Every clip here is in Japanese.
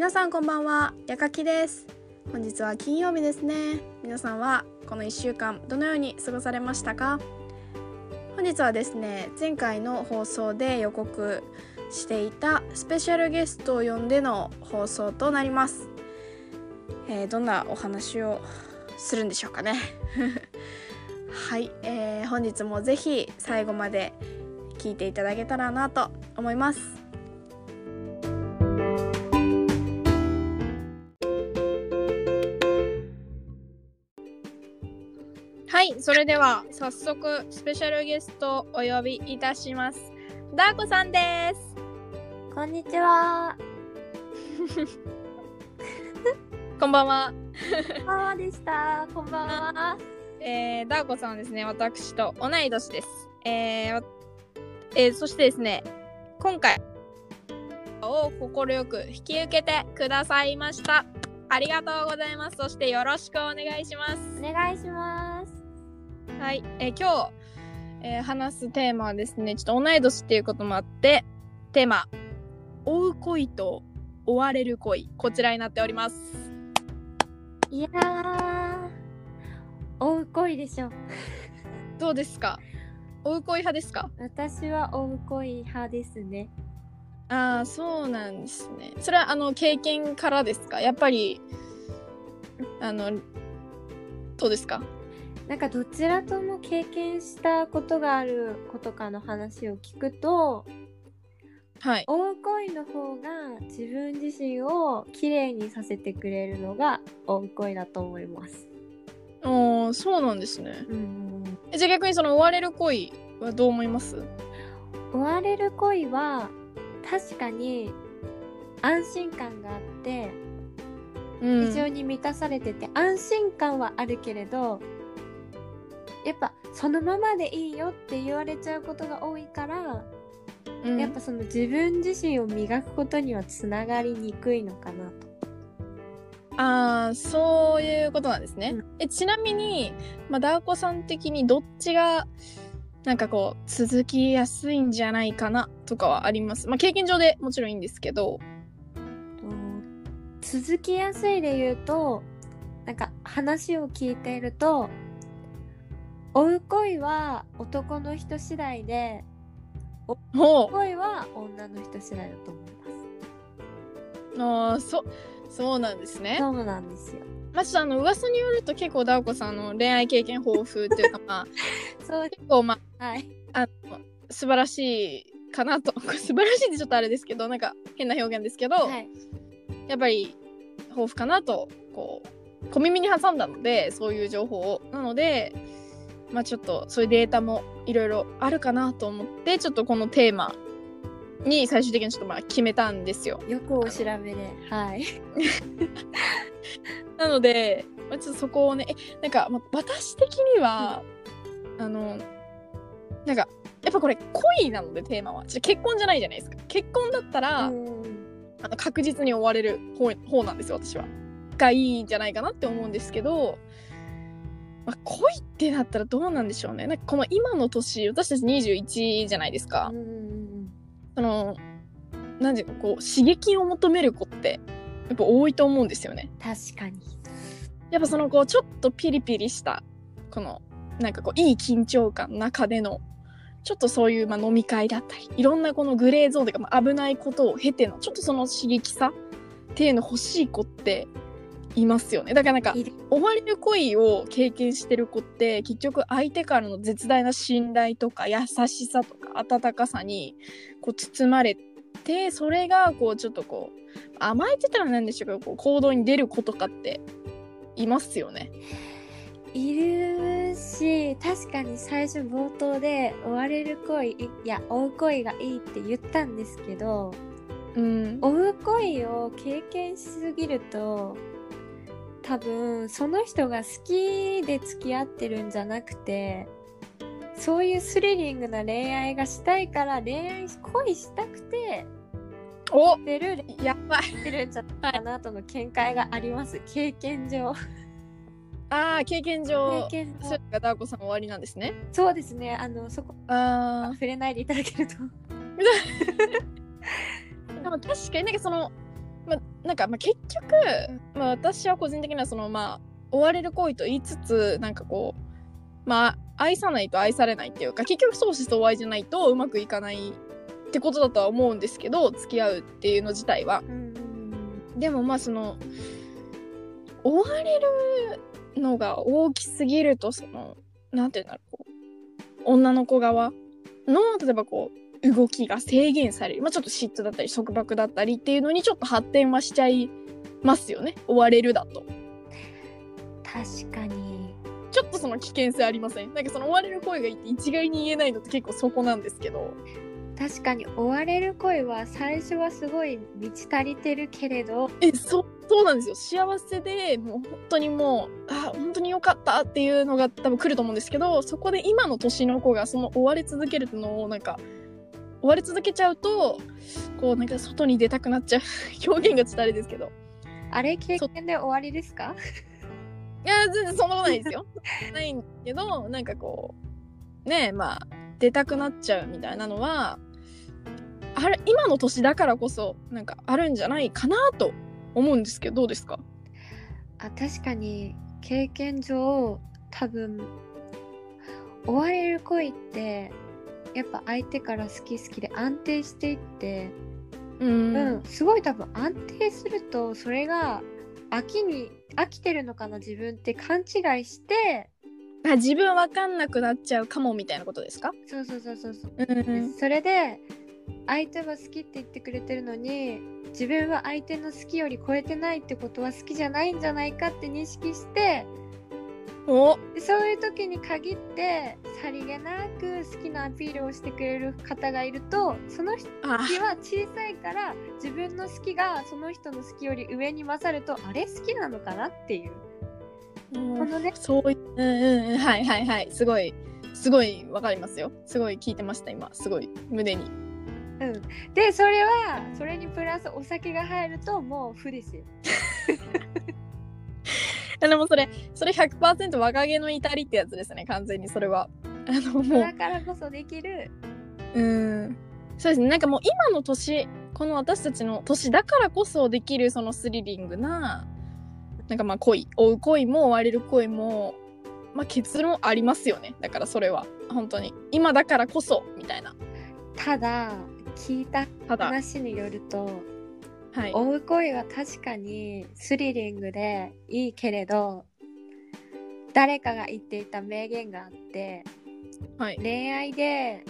皆さんこんばんはやかきです。本日は金曜日ですね。皆さんはこの1週間どのように過ごされましたか？本日はですね前回の放送で予告していたスペシャルゲストを呼んでの放送となります、えー、どんなお話をするんでしょうかね？はい、えー、本日もぜひ最後まで聞いていただけたらなと思います。はいそれでは早速スペシャルゲストお呼びいたします。ダーコさんです。こんにちは。こんばんは。こんばんはでした。こんばんは。えー、ダーコさんはですね私と同い年です。えー、えー、そしてですね今回を快く引き受けてくださいました。ありがとうございます。そしてよろしくお願いします。お願いしますはい、えー、今日、えー、話すテーマはですね、ちょっと同い年っていうこともあって、テーマ、追う恋と追われる恋、こちらになっております。いやー、追う恋でしょ。どうですか？追う恋派ですか？私は追う恋派ですね。ああ、そうなんですね。それはあの経験からですか？やっぱり、あの、どうですか？なんかどちらとも経験したことがあることかの話を聞くと、はい、追う恋の方が自分自身をきれいにさせてくれるのが追う恋だと思います。ああそうなんですね。うん、じゃあ逆にその追われる恋はどう思います？追われる恋は確かに安心感があって、非常に満たされてて安心感はあるけれどやっぱそのままでいいよって言われちゃうことが多いから、うん、やっぱその自分自身を磨くことにはつながりにくいのかなと。ああそういうことなんですね。うん、えちなみに、まあ、ダーコさん的にどっちがなんかこう続きやすいんじゃないかなとかはあります？まあ、経験上でもちろんいいんですけど。続きやすいで言うとなんか話を聞いていると追う恋は男の人次第で追う恋は女の人次第だと思います。ああそそうなんですね。そうなんですよ。まあ、ちょっとあの噂によると結構ダーコさんの恋愛経験豊富っていうかまあ そう結構まあ、はい、あの素晴らしいかなと。素晴らしいってちょっとあれですけどなんか変な表現ですけど、はい、やっぱり豊富かなとこう小耳に挟んだのでそういう情報を。なのでまあちょっとそういうデータもいろいろあるかなと思ってちょっとこのテーマに最終的にちょっとまあ決めたんですよ。よくお調べではい。なので、まあ、ちょっとそこをねなんか、まあ、私的には、うん、あのなんかやっぱこれ恋なのでテーマは。結婚じゃないじゃないですか。結婚だったら、あの確実に追われる方方なんですよ私は。がいいんじゃないかなって思うんですけどまあ、恋ってなったらどうなんでしょうね。なんかこの今の年、私たち21じゃないですか。その、なんていうかこう、刺激を求める子って、やっぱ多いと思うんですよね。確かに。やっぱそのこう、ちょっとピリピリした、この、なんかこう、いい緊張感の中での、ちょっとそういう、まあ、飲み会だったり、いろんなこのグレーゾーンというか、まあ、危ないことを経ての、ちょっとその刺激さっていうの欲しい子って、いますよね。だからなんか追われる恋を経験してる子って結局相手からの絶大な信頼とか優しさとか温かさにこう包まれてそれがこうちょっとこう甘えてたらなんでしょうかこう行動に出る子とかっていますよね。いるし確かに最初冒頭で追われる恋いや追う恋がいいって言ったんですけど、うん、追う恋を経験しすぎると多分その人が好きで付き合ってるんじゃなくてそういうスリリングな恋愛がしたいから恋愛恋したくておてるやばいてるんじゃないかなとの見解があります、経験上ああ経験上経験上それがダーコさん終わりなんですねそうですねあのそこあ触れないでいただけるとでも確かになんかそのまなんかまあ結局、まあ、私は個人的にはそのまあ追われる行為と言いつつなんかこうまあ愛さないと愛されないっていうか結局相思相愛じゃないとうまくいかないってことだとは思うんですけど付き合うっていうの自体は。でもまあその追われるのが大きすぎるとそのなんて言うんだろうこう女の子側の例えばこう動きが制限される、まあ、ちょっと嫉妬だったり束縛だったりっていうのにちょっと発展はしちゃいますよね。追われるだと。確かに。ちょっとその危険性ありません？なんかその追われる声がいて一概に言えないのって結構そこなんですけど。確かに追われる声は最初はすごい満ち足りてるけれど。えそそうなんですよ。幸せでもう本当にもうあ本当に良かったっていうのが多分来ると思うんですけどそこで今の年の子がその追われ続けるのをなんか追われ続けちゃうとこうなんか外に出たくなっちゃう。表現がちょっとあれですけど。あれ経験で終わりですか？いや全然そんなことないですよ。ないんけどなんかこうねえまあ出たくなっちゃうみたいなのはあれ今の年だからこそなんかあるんじゃないかなと思うんですけどどうですか？あ確かに経験上多分追われる恋ってやっぱ相手から好き好きで安定していってうん、うん、すごい多分安定するとそれが飽きに飽きてるのかな自分って勘違いして。あ自分わかんなくなっちゃうかもみたいなことですか？そうそうそうそうそう、うん、それで相手は好きって言ってくれてるのに自分は相手の好きより超えてないってことは好きじゃないんじゃないかって認識してお。そういう時に限ってさりげなく好きなアピールをしてくれる方がいるとその人は小さいから自分の好きがその人の好きより上に勝るとあれ？好きなのかな？っていう。このね。そういううんうんはいはいはい。すごいすごいわかりますよ。すごい聞いてました今。すごい胸に。うん、でそれはそれにプラスお酒が入るともう負ですよ。でもそれそれ100%若気の至りってやつですね完全にそれは。あのもう。だからこそできる。うん。そうですね。なんかもう今の年この私たちの年だからこそできるそのスリリングななんかまあ恋追う恋も追われる恋もまあ結論ありますよね。だからそれは。本当に。今だからこそみたいな。ただ聞いた話によると、はい、追う恋は確かにスリリングでいいけれど誰かが言っていた名言があって、はい、恋愛で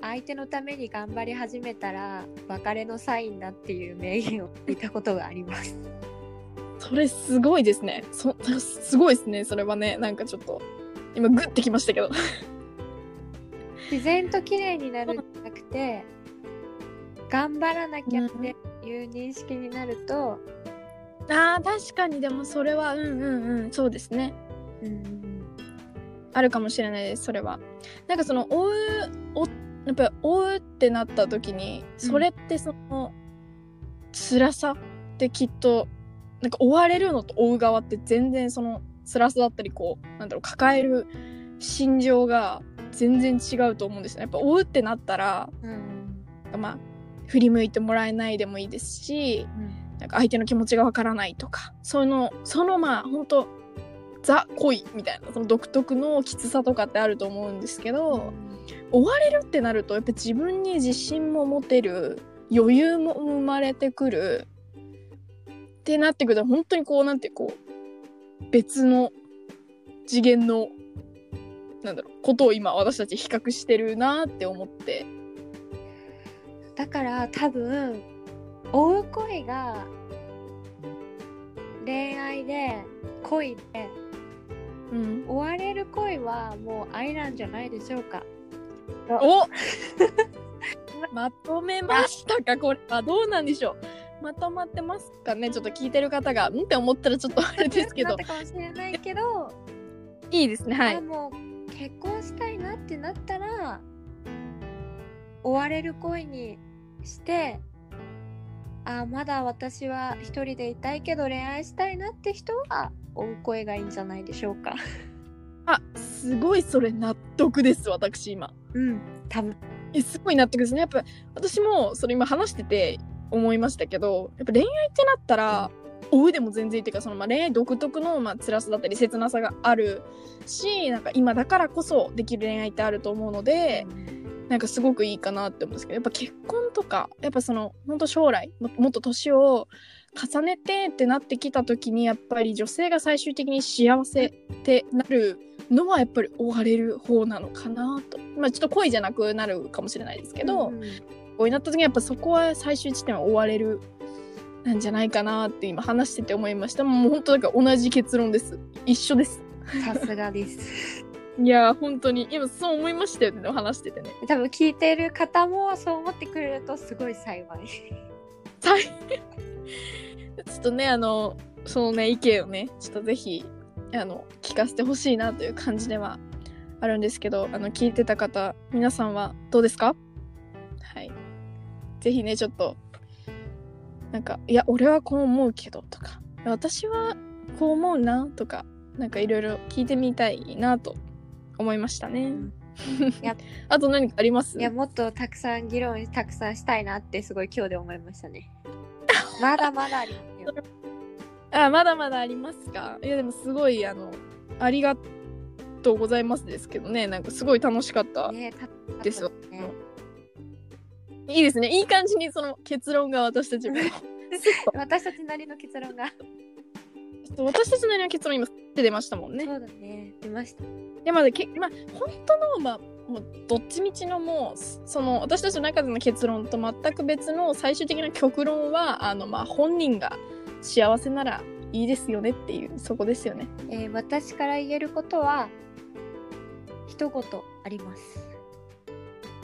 相手のために頑張り始めたら別れのサインだっていう名言を聞いたことがあります。それすごいですね。そすごいですね。それはね、なんかちょっと今グッてきましたけど。自然と綺麗になるんじゃなくて、頑張らなきゃっていう認識になると、うん、あ確かに。でもそれはうんうんうんそうですね。うんあるかもしれないですそれは。なんかその追うおやっぱり追うってなった時にそれってその、うん、辛さってきっとなんか追われるのと追う側って全然その辛さだったりこうなんだろう抱える心情が全然違うと思うんですよね。やっぱ追うってなったら、うん、まあ振り向いてもらえないでもいいですし、うん、なんか相手の気持ちがわからないとかそのそのまあ本当ザ恋みたいなその独特のきつさとかってあると思うんですけど、追われるってなるとやっぱ自分に自信も持てる余裕も生まれてくるってなってくると本当にこうなんてこう別の次元のなんだろうことを今私たち比較してるなって思ってだから多分追う恋が恋愛で恋で、うん、追われる恋はもう愛なんじゃないでしょうか。お！まとめましたかこれは。どうなんでしょう。まとまってますかね？ちょっと聞いてる方がんって思ったらちょっとあれですけど。かもしれないけどいいですねはい。もう結婚したいなってなったら追われる恋にしてあまだ私は一人でいたいけど恋愛したいなって人は追う声がいいんじゃないでしょうか。あすごいそれ納得です私今。うん多分。えすごい納得ですね。やっぱ私もそれ今話してて思いましたけどやっぱ恋愛ってなったら追うでも全然っていうかそのまあ恋愛独特のまあ辛さだったり切なさがあるしなんか今だからこそできる恋愛ってあると思うので、なんかすごくいいかなって思うんですけどやっぱ結婚とかやっぱその本当将来もっと年を重ねてってなってきた時にやっぱり女性が最終的に幸せってなるのはやっぱり追われる方なのかなと。まあちょっと恋じゃなくなるかもしれないですけど、うん、恋になった時にやっぱそこは最終地点は追われるなんじゃないかなって今話してて思いました。もう本当だから同じ結論です。一緒です。さすがです。いや本当に。今そう思いましたよね話しててね。多分聞いてる方もそう思ってくれるとすごい幸い。ちょっとねあのそのね意見をねちょっとぜひあの聞かせてほしいなという感じではあるんですけどあの聞いてた方皆さんはどうですか？はい。ぜひねちょっとなんかいや俺はこう思うけどとか私はこう思うなとかなんかいろいろ聞いてみたいなと思いましたね。あと何かあります？いやもっとたくさん議論たくさんしたいなってすごい今日で思いましたね。まだまだありますよ。あまだまだありますか？いやでもすごいあのありがとうございますですけどね。なんかすごい楽しかったです。よ。ね。いいですね。いい感じにその結論が私たちも。私たちなりの結論が私たちなりの結論今って出ましたもんね。そうだね。出ました。でまあけまあ本当のまあもうどっちみちのもうその私たちの中での結論と全く別の最終的な極論はあのまあ本人が幸せならいいですよねっていうそこですよね、えー、私から言えることは一言あります。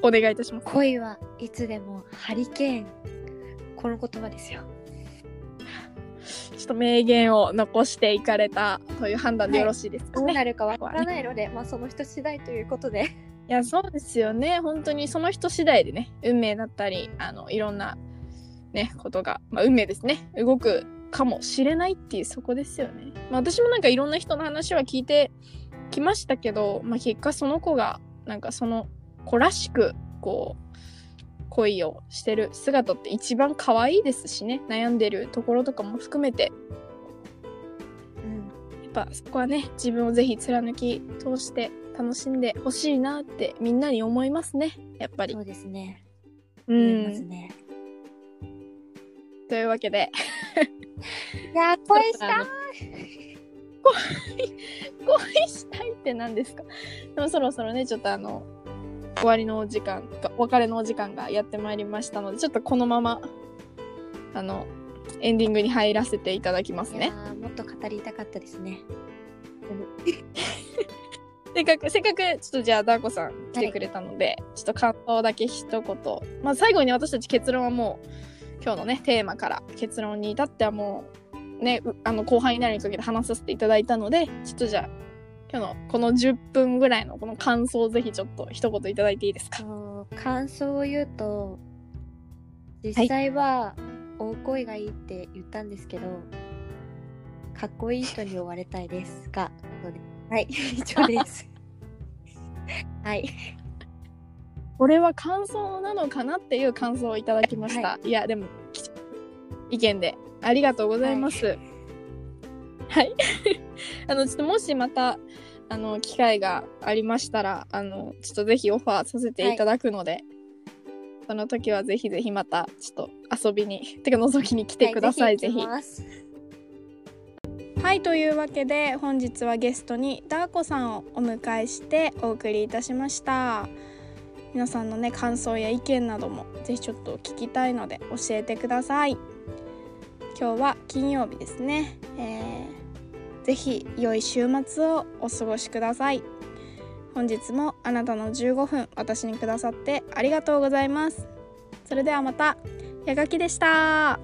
お願いいたします。恋はいつでもハリケーン。この言葉ですよと名言を残していかれたという判断でよろしいですかね、はい、どうなるかわからないので、まあその人次第ということで。いやそうですよね。本当にその人次第でね運命だったりあのいろんなねことが、まあ、運命ですね。動くかもしれないっていうそこですよね、まあ、私もなんかいろんな人の話は聞いてきましたけど、まあ、結果その子がなんかその子らしくこう恋をしてる姿って一番可愛いですしね。悩んでるところとかも含めて、うん、やっぱそこはね自分をぜひ貫き通して楽しんでほしいなってみんなに思いますね。やっぱり。そうですね。うん。ね。というわけで。いや恋したい。恋したいって何ですか？でもそろそろねちょっとあの終わりのお時間お別れのお時間がやってまいりましたのでちょっとこのままあのエンディングに入らせていただきますね。もっと語りたかったですね。せっかくせっかくちょっとじゃあダーコさん来てくれたので、はい、ちょっと感想だけ一言。まあ最後に私たち結論はもう今日のねテーマから結論に至ってはもうねあの後半になるにかけて話させていただいたのでちょっとじゃあ今日のこの10分ぐらいのこの感想をぜひちょっと一言いただいていいですか？感想を言うと実際は大声がいいって言ったんですけど、はい、かっこいい人に追われたいですが はい以上です。はい。これは感想なのかなっていう感想をいただきました、はい、いやでも意見でありがとうございます、はいはい。あの、ちょっともしまた、あの、機会がありましたら、あの、ちょっとぜひオファーさせていただくので、はい、その時はぜひぜひまた、ちょっと遊びに、てか覗きに来てください、はい、ぜひ。はい、というわけで本日はゲストにダーコさんをお迎えしてお送りいたしました。皆さんのね感想や意見などもぜひちょっと聞きたいので教えてください。今日は金曜日ですね。えーぜひ良い週末をお過ごしください。本日もあなたの15分私にくださってありがとうございます。それではまたやがきでした。